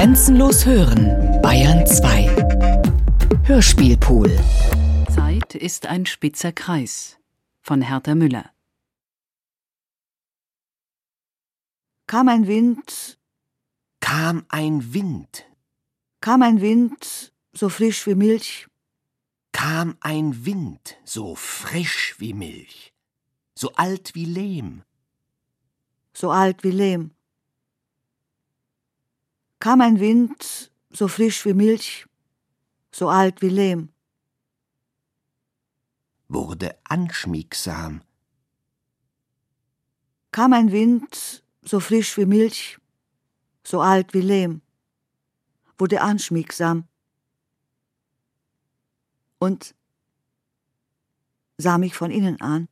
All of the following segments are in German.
Grenzenlos hören, Bayern 2. Hörspielpool. Zeit ist ein spitzer Kreis von Hertha Müller. Kam ein Wind, Kam ein Wind, kam ein Wind, so frisch wie Milch, kam ein Wind, so frisch wie Milch, so alt wie Lehm, so alt wie Lehm. Kam ein Wind, so frisch wie Milch, so alt wie Lehm. wurde anschmiegsam, Kam ein Wind, so frisch wie Milch, so alt wie Lehm, wurde anschmiegsam und sah mich von innen an.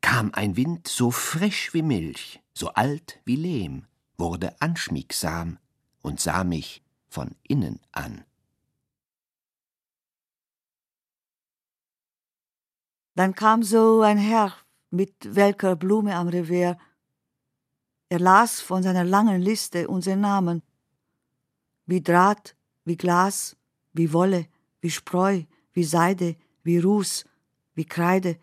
kam ein Wind, so frisch wie Milch, so alt wie Lehm, wurde anschmiegsam und sah mich von innen an. Dann kam so ein Herr mit welker Blume am Revier. Er las von seiner langen Liste unsere Namen. Wie Draht, wie Glas, wie Wolle, wie Spreu, wie Seide, wie Ruß, wie Kreide.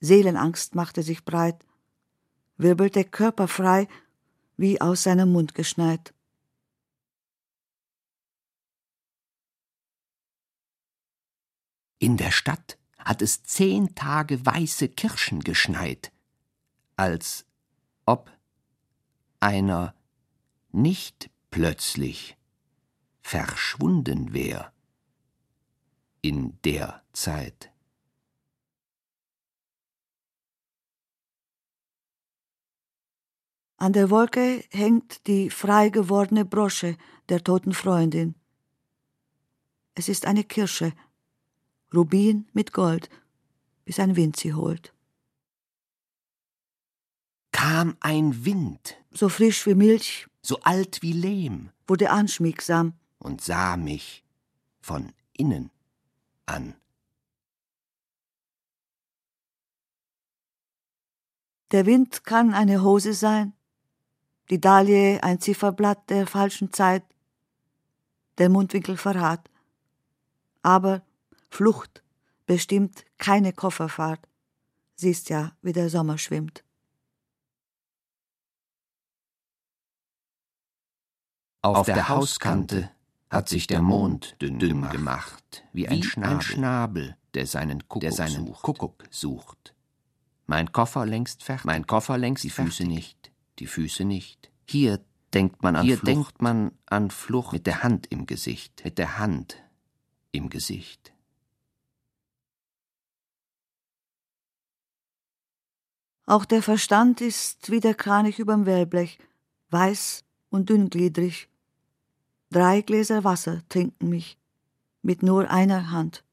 Seelenangst machte sich breit, wirbelte Körper frei, wie aus seinem Mund geschneit. In der Stadt hat es zehn Tage weiße Kirschen geschneit, als ob einer nicht plötzlich verschwunden wär in der Zeit. An der Wolke hängt die frei gewordene Brosche der toten Freundin. Es ist eine Kirsche, Rubin mit Gold, bis ein Wind sie holt. Kam ein Wind, So frisch wie Milch, so alt wie Lehm, wurde anschmiegsam, und sah mich von innen an. Der Wind kann eine Hose sein, die Dahlie ein Zifferblatt der falschen Zeit, der Mundwinkel Verrat. Aber Flucht bestimmt keine Kofferfahrt. Siehst ja, wie der Sommer schwimmt. Auf, der, Hauskante hat sich der Mond dünn, gemacht, wie ein Schnabel, der seinen Kuckuck, sucht. Mein Koffer längst fertig, mein Koffer längst die Füße nicht, die Füße nicht. Hier denkt man an Hier Flucht. denkt man an Flucht mit der Hand im Gesicht, mit der Hand im Gesicht. Auch der Verstand ist wie der Kranich überm Wellblech, weiß und dünngliedrig. Drei Gläser Wasser trinken mich, mit nur einer Hand.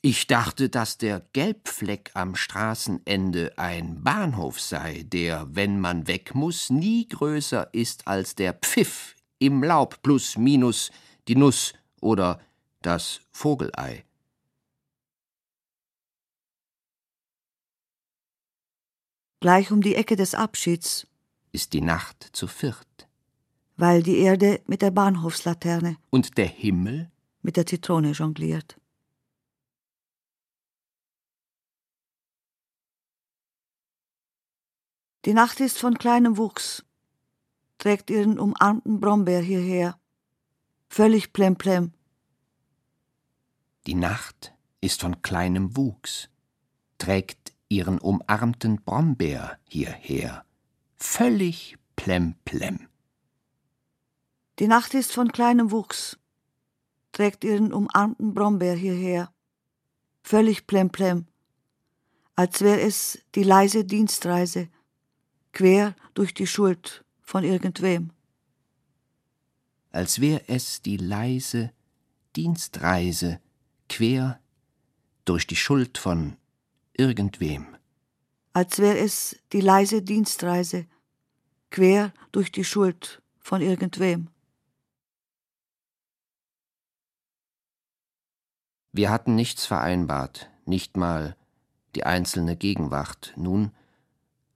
Ich dachte, dass der Gelbfleck am Straßenende ein Bahnhof sei, der, wenn man weg muss, nie größer ist als der Pfiff im Laub plus minus die Nuss oder das Vogelei. Gleich um die Ecke des Abschieds, Ist die Nacht zu viert weil die Erde mit der Bahnhofslaterne, und der Himmel mit der Zitrone jongliert. Die Nacht ist von kleinem Wuchs, trägt ihren umarmten Brombeer hierher, völlig plemplem, Die Nacht ist von kleinem Wuchs, trägt ihren umarmten Brombeer hierher. Völlig plemplem. Die Nacht ist von kleinem Wuchs, trägt ihren umarmten Brombeer hierher, völlig plemplem, als wär es die leise Dienstreise, quer durch die Schuld von irgendwem. als wär es die leise Dienstreise quer durch die Schuld von irgendwem. als wär es die leise Dienstreise, quer durch die Schuld von irgendwem. Wir hatten nichts vereinbart, nicht mal die einzelne Gegenwart. Nun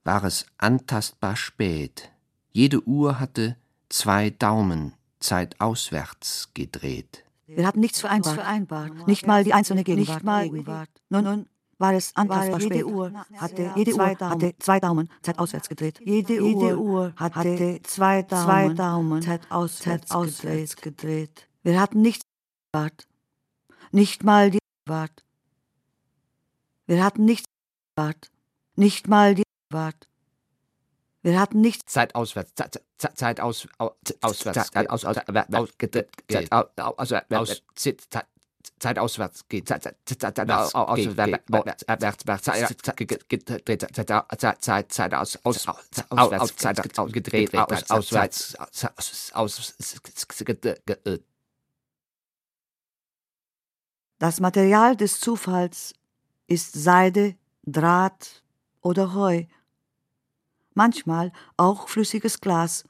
war es antastbar spät. Jede Uhr hatte zwei Daumen Zeit auswärts gedreht. Wir hatten nichts vereinbart, vereinbart. nicht mal die einzelne Gegenwart. Nicht mal Gegenwart. Nun, nun war es antastbar jede spät. Uhr hatte, jede Uhr hatte zwei Daumen Zeit auswärts gedreht. Jede, jede Uhr hatte zwei Daumen, zwei Daumen Zeit auswärts, Zeit auswärts gedreht. Wir hatten nichts vereinbart, nicht mal die Gegenwart. Wir hatten nichts vereinbart, nicht mal die Gegenwart. Wir hatten nichts. Zeit auswärts, Zeit, Zeit, Zeit aus, auswärts, Zeit aus, aus, Zeit aus, Zeit auswärts geht, Zeit, Zeit, Zeit auswärts, Zeit, Zeit aus, aus, auswärts, Zeit ausgedreht, aus, auswärts, aus, Das Material des Zufalls ist Seide, Draht oder Heu manchmal auch flüssiges Glas.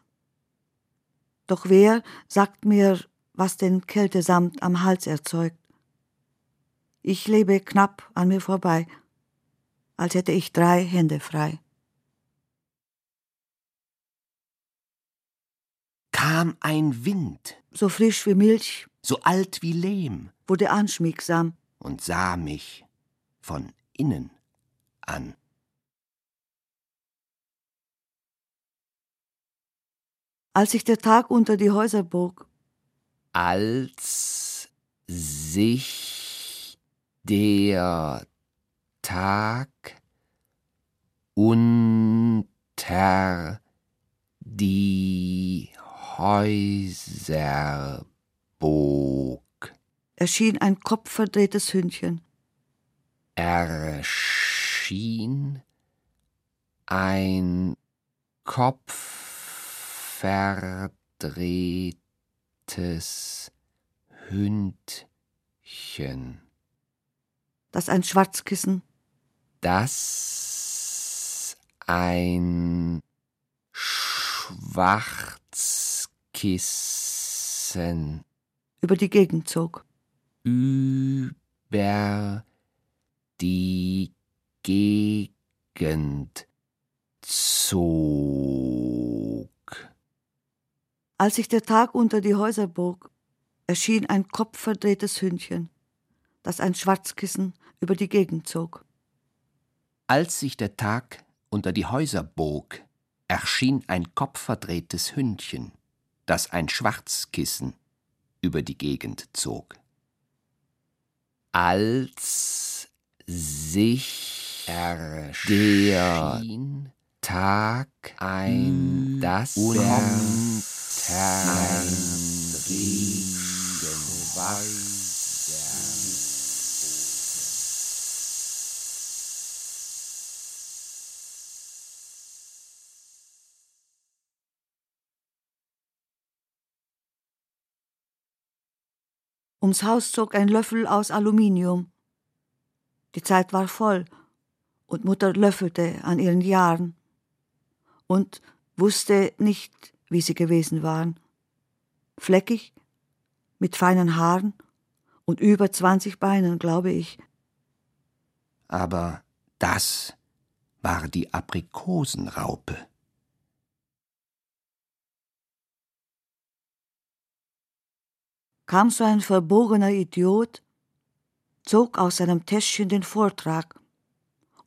Doch wer sagt mir, was den Kältesamt am Hals erzeugt? Ich lebe knapp an mir vorbei, als hätte ich drei Hände frei. Kam ein Wind, so frisch wie Milch, so alt wie Lehm, wurde anschmiegsam und sah mich von innen an. Als sich der Tag unter die Häuser bog. Als sich der Tag unter die Häuser bog. Erschien ein kopfverdrehtes Hündchen. Erschien ein Kopf verdrehtes Hündchen. Das ein Schwarzkissen. Das ein Schwarzkissen. Über die Gegend zog. Über die Gegend zog. Als sich der Tag unter die Häuser bog, erschien ein kopfverdrehtes Hündchen, das ein Schwarzkissen über die Gegend zog. Als sich der Tag unter die Häuser bog, erschien ein kopfverdrehtes Hündchen, das ein Schwarzkissen über die Gegend zog. Als sich erschien Tag ein das Ums Haus zog ein Löffel aus Aluminium. Die Zeit war voll, und Mutter löffelte an ihren Jahren und wusste nicht, wie sie gewesen waren. Fleckig, mit feinen Haaren und über zwanzig Beinen, glaube ich. Aber das war die Aprikosenraupe. Kam so ein verbogener Idiot, zog aus seinem Täschchen den Vortrag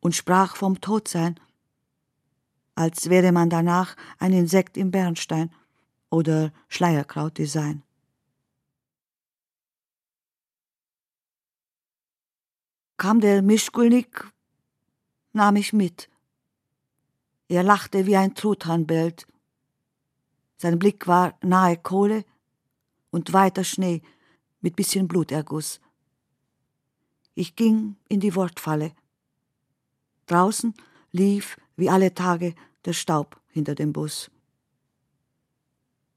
und sprach vom Todsein als wäre man danach ein Insekt im Bernstein oder Schleierkrautdesign. Kam der Mischkulnik, nahm ich mit. Er lachte wie ein Truthahn bellt. Sein Blick war nahe Kohle und weiter Schnee mit bisschen Bluterguss. Ich ging in die Wortfalle. Draußen lief wie alle Tage der Staub hinter dem Bus.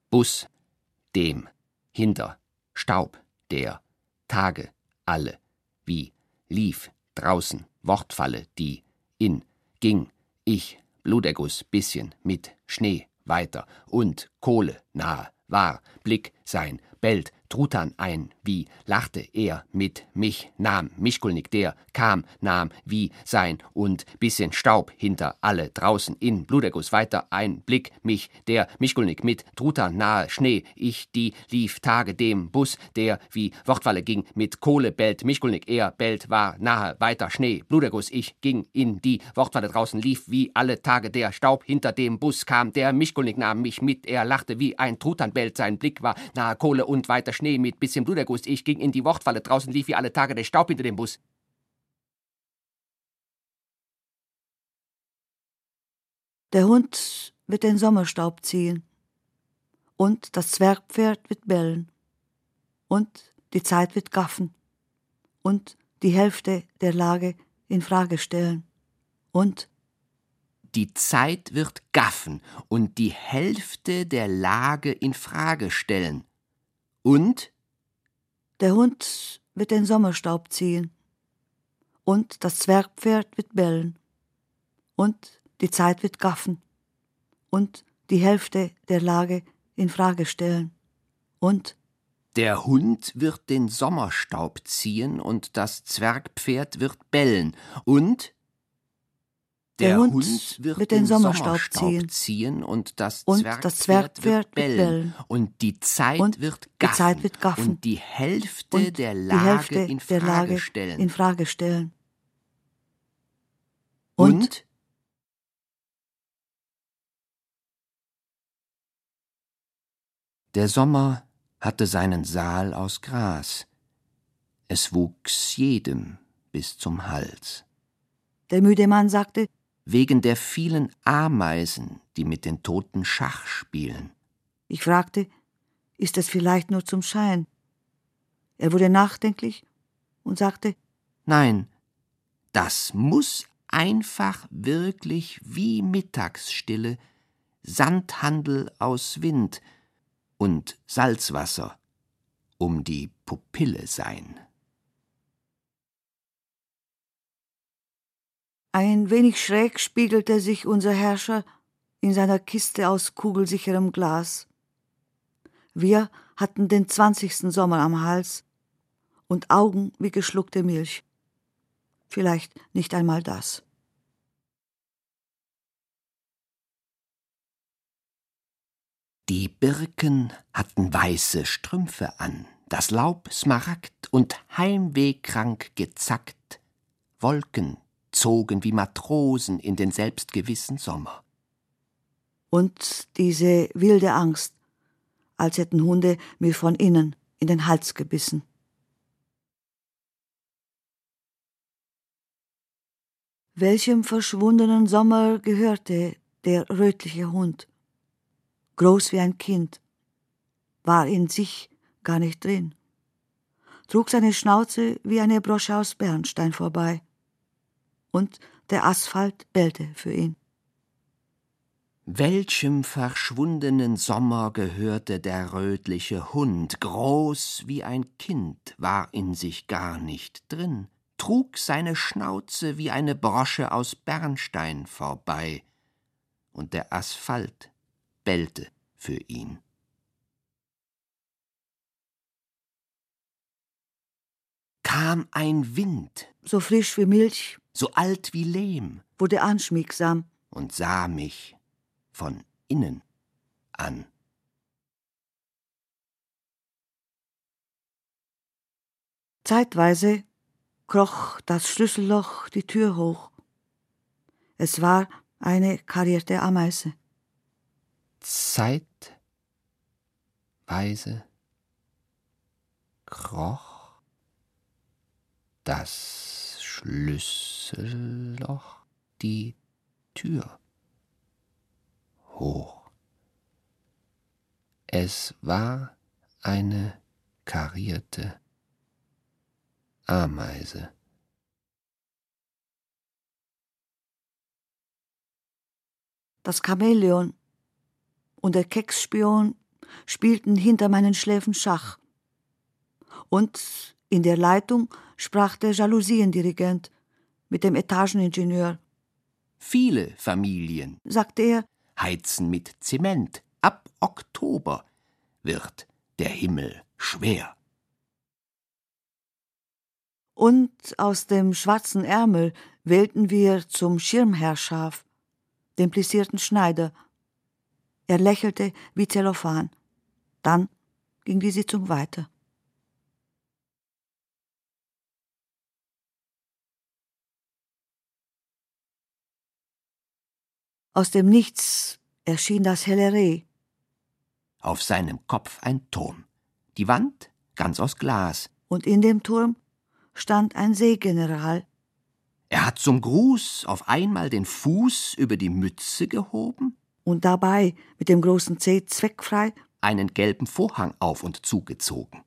Bus, dem, hinter, Staub, der, Tage, alle, wie, lief, draußen, Wortfalle, die, in, ging, ich, Bluterguss, bisschen, mit, Schnee, weiter, und, Kohle, nahe, war, Blick, sein, bellt, Truthahn ein, wie, lachte er, mit, mich, nahm, Mischkulnik, der, kam, nahm wie sein und bisschen Staub hinter alle draußen in Bluderguss weiter. Ein Blick mich, der Mischkulnig mit Truter nahe Schnee, ich die lief Tage dem Bus, der wie Wortwalle ging, mit Kohle bellt, Mischkulnig er bellt, war nahe weiter Schnee, Bluderguss, ich ging in die Wortwalle draußen, lief wie alle Tage der Staub hinter dem Bus kam, der Mischkulnig nahm mich mit, er lachte wie ein Truthahn bellt, sein Blick war nahe Kohle und weiter Schnee. Mit bisschen Bluderguss, ich ging in die Wortfalle draußen, lief wie alle Tage der Staub hinter dem Bus. Der Hund wird den Sommerstaub ziehen. Und das Zwergpferd wird bellen. Und die Zeit wird gaffen. Und die Hälfte der Lage in Frage stellen. Und die Zeit wird gaffen und die Hälfte der Lage in Frage stellen. Und der Hund wird den Sommerstaub ziehen. Und das Zwergpferd wird bellen. Und die Zeit wird gaffen. Und die Hälfte der Lage in Frage stellen. Und der Hund wird den Sommerstaub ziehen und das Zwergpferd wird bellen. Und der, der Hund, Hund, wird, wird den, den Sommerstaub, Sommerstaub ziehen. ziehen. und das und Zwergpferd, das Zwergpferd wird bellen. bellen. Und die Zeit, und wird, gaffen. die Zeit wird gaffen. Und die Hälfte und der Lage, Hälfte in, Frage der Lage stellen. in Frage stellen. Und, und Der Sommer hatte seinen Saal aus Gras. Es wuchs jedem bis zum Hals. Der müde Mann sagte, wegen der vielen Ameisen, die mit den Toten Schach spielen. Ich fragte, ist das vielleicht nur zum Schein? Er wurde nachdenklich und sagte, Nein, das muss einfach wirklich wie Mittagsstille, Sandhandel aus Wind und Salzwasser um die Pupille sein. Ein wenig schräg spiegelte sich unser Herrscher in seiner Kiste aus kugelsicherem Glas. Wir hatten den zwanzigsten Sommer am Hals und Augen wie geschluckte Milch. Vielleicht nicht einmal das. Die Birken hatten weiße Strümpfe an, das Laub smaragd und heimwehkrank gezackt, Wolken zogen wie Matrosen in den selbstgewissen Sommer. Und diese wilde Angst, als hätten Hunde mir von innen in den Hals gebissen. Welchem verschwundenen Sommer gehörte der rötliche Hund? Groß wie ein Kind, war in sich gar nicht drin, trug seine Schnauze wie eine Brosche aus Bernstein vorbei. Und der Asphalt bellte für ihn. Welchem verschwundenen Sommer gehörte der rötliche Hund, groß wie ein Kind, war in sich gar nicht drin, trug seine Schnauze wie eine Brosche aus Bernstein vorbei, und der Asphalt bellte für ihn. Kam ein Wind, so frisch wie Milch, so alt wie Lehm, wurde anschmiegsam und sah mich von innen an. Zeitweise kroch das Schlüsselloch die Tür hoch. Es war eine karierte Ameise. Zeitweise kroch das Schlüsselloch die Tür hoch. Es war eine karierte Ameise. Das Chamäleon und der Keksspion spielten hinter meinen Schläfen Schach. Und in der Leitung sprach der Jalousiendirigent mit dem Etageningenieur. Viele Familien, sagte er, heizen mit Zement. Ab Oktober wird der Himmel schwer. Und aus dem schwarzen Ärmel wählten wir zum Schirmherrschaf, den plissierten Schneider. Er lächelte wie Zellophan. Dann ging die Sitzung weiter. Aus dem Nichts erschien das helle Reh. Auf seinem Kopf ein Turm, die Wand ganz aus Glas. Und in dem Turm stand ein Seegeneral. Er hat zum Gruß auf einmal den Fuß über die Mütze gehoben und dabei mit dem großen Zeh zweckfrei einen gelben Vorhang auf und zugezogen.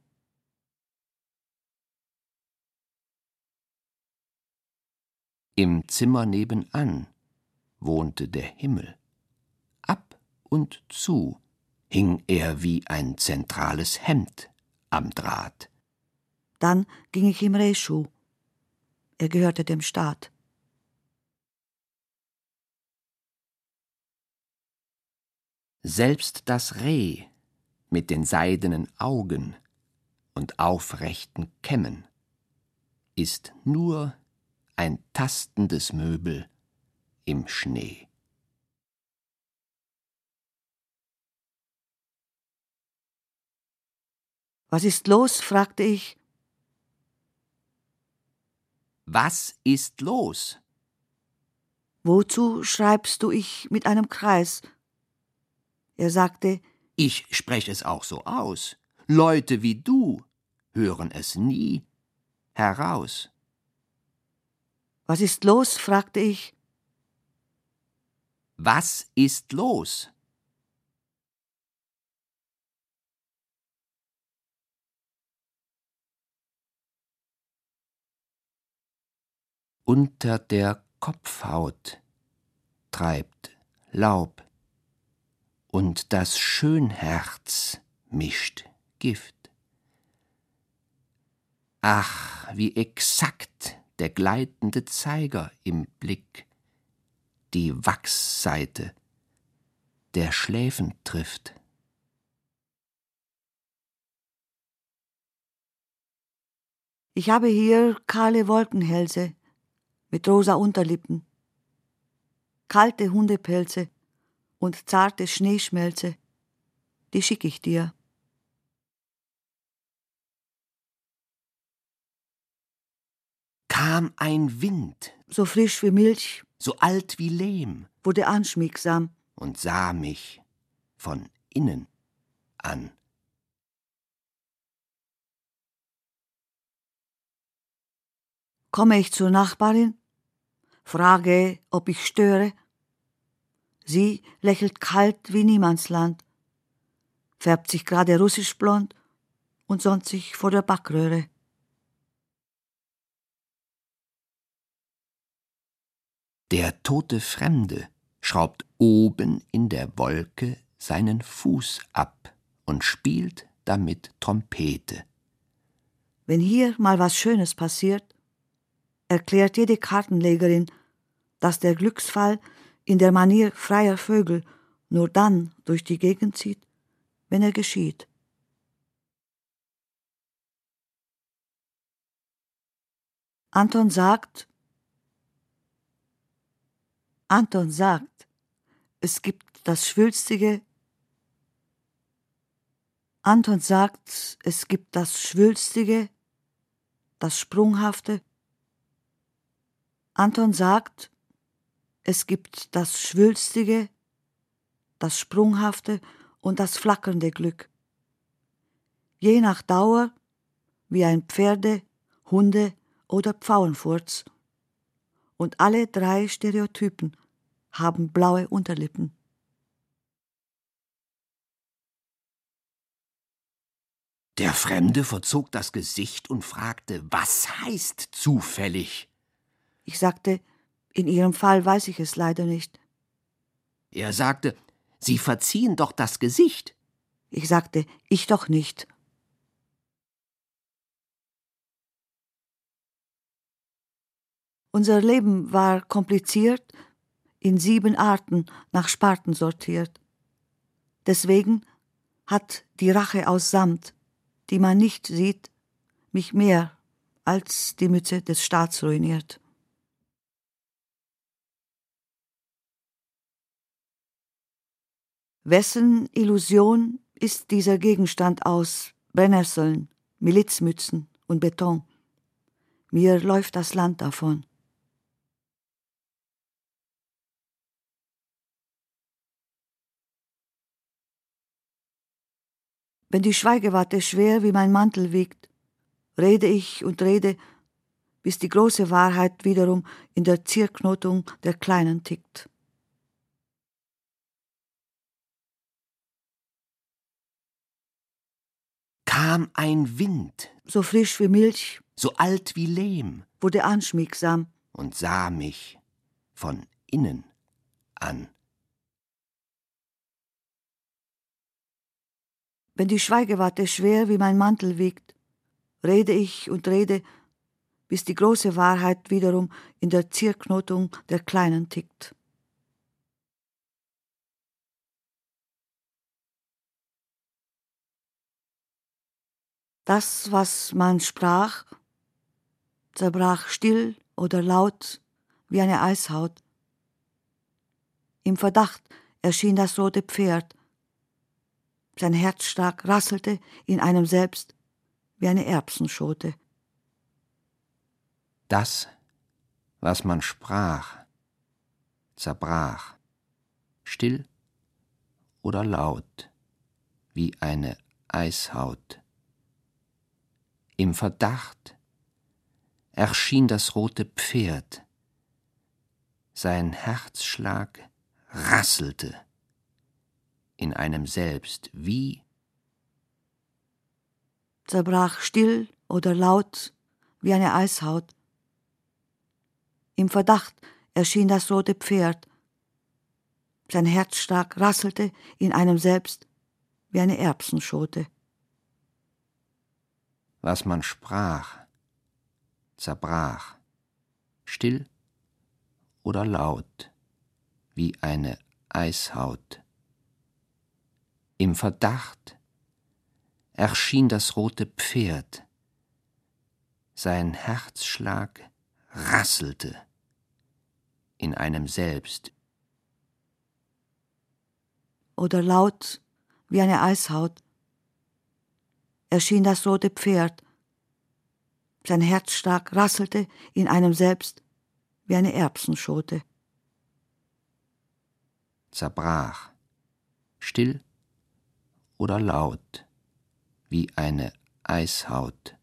Im Zimmer nebenan wohnte der Himmel. Ab und zu hing er wie ein zentrales Hemd am Draht. Dann ging ich im Rehschuh. Er gehörte dem Staat. Selbst das Reh mit den seidenen Augen und aufrechten Kämmen ist nur ein tastendes Möbel im Schnee. Was ist los? fragte ich. Was ist los? Wozu schreibst du ich mit einem Kreis? Er sagte, ich spreche es auch so aus. Leute wie du hören es nie heraus. Was ist los? fragte ich. Was ist los? Unter der Kopfhaut treibt Laub, und das Schönherz mischt Gift. Ach, wie exakt der gleitende Zeiger im Blick, die Wachsseite der Schläfen trifft. Ich habe hier kahle Wolkenhälse mit rosa Unterlippen, kalte Hundepelze und zarte Schneeschmelze, die schick ich dir. Kam ein Wind, so frisch wie Milch, so alt wie Lehm, wurde anschmiegsam und sah mich von innen an. Komme ich zur Nachbarin, frage, ob ich störe. Sie lächelt kalt wie Niemandsland, färbt sich gerade russisch blond und sonnt sich vor der Backröhre. Der tote Fremde schraubt oben in der Wolke seinen Fuß ab und spielt damit Trompete. Wenn hier mal was Schönes passiert, erklärt jede Kartenlegerin, dass der Glücksfall in der Manier freier Vögel nur dann durch die Gegend zieht, wenn er geschieht. Anton sagt, Anton sagt, es gibt das Schwülstige. Anton sagt, es gibt das Schwülstige, das Sprunghafte. Anton sagt, es gibt das Schwülstige, das Sprunghafte und das flackernde Glück. Je nach Dauer wie ein Pferde, Hunde oder Pfauenfurz. Und alle drei Stereotypen haben blaue Unterlippen. Der Fremde verzog das Gesicht und fragte, was heißt zufällig? Ich sagte, in Ihrem Fall weiß ich es leider nicht. Er sagte, Sie verziehen doch das Gesicht. Ich sagte, ich doch nicht. Unser Leben war kompliziert, in sieben Arten nach Sparten sortiert. Deswegen hat die Rache aus Samt, die man nicht sieht, mich mehr als die Mütze des Staats ruiniert. Wessen Illusion ist dieser Gegenstand aus Brennnesseln, Milizmützen und Beton? Mir läuft das Land davon. Wenn die Schweigewatte schwer wie mein Mantel wiegt, rede ich und rede, bis die große Wahrheit wiederum in der Zierknotung der Kleinen tickt. Kam ein Wind, so frisch wie Milch, so alt wie Lehm, wurde anschmiegsam und sah mich von innen an. Wenn die Schweigewatte schwer wie mein Mantel wiegt, rede ich und rede, bis die große Wahrheit wiederum in der Zierknotung der Kleinen tickt. Das, was man sprach, zerbrach still oder laut wie eine Eishaut. Im Verdacht erschien das rote Pferd. Sein Herzschlag rasselte in einem selbst wie eine Erbsenschote. Das, was man sprach, zerbrach, still oder laut wie eine Eishaut. Im Verdacht erschien das rote Pferd. Sein Herzschlag rasselte in einem selbst wie zerbrach still oder laut wie eine Eishaut. Im Verdacht erschien das rote Pferd. Sein Herzschlag rasselte in einem selbst wie eine Erbsenschote was man sprach, zerbrach, still oder laut, wie eine Eishaut. Im Verdacht erschien das rote Pferd, sein Herzschlag rasselte in einem selbst. Oder laut wie eine Eishaut erschien das rote Pferd. Sein Herzschlag rasselte in einem selbst wie eine Erbsenschote. Zerbrach, still oder laut, wie eine Eishaut.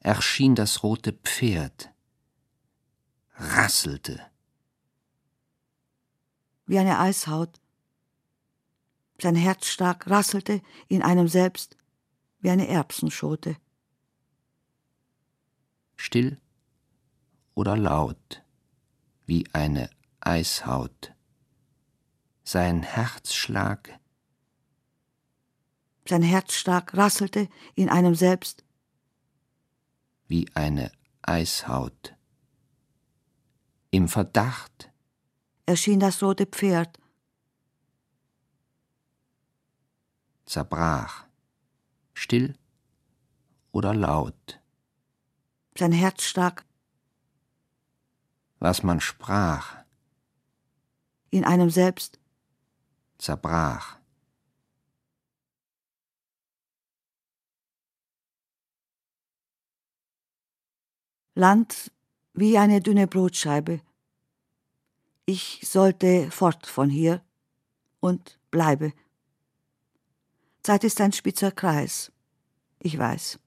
Erschien das rote Pferd, rasselte. Wie eine Eishaut. Sein Herzschlag rasselte in einem selbst wie eine Erbsenschote. Still oder laut, wie eine Eishaut. Sein Herzschlag sein Herzschlag rasselte in einem selbst wie eine Eishaut. Im Verdacht erschien das rote Pferd, zerbrach still oder laut. Sein Herzschlag. Was man sprach. In einem selbst. Zerbrach. Land wie eine dünne Brotscheibe. Ich sollte fort von hier und bleibe. Zeit ist ein spitzer Kreis. Ich weiß.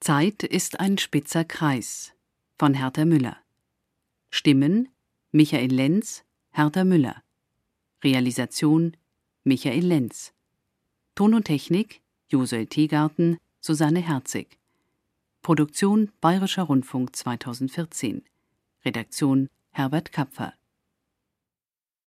Zeit ist ein spitzer Kreis von Hertha Müller. Stimmen Michael Lenz, Hertha Müller. Realisation Michael Lenz. Ton und Technik Josuel Teegarten, Susanne Herzig. Produktion Bayerischer Rundfunk 2014. Redaktion Herbert Kapfer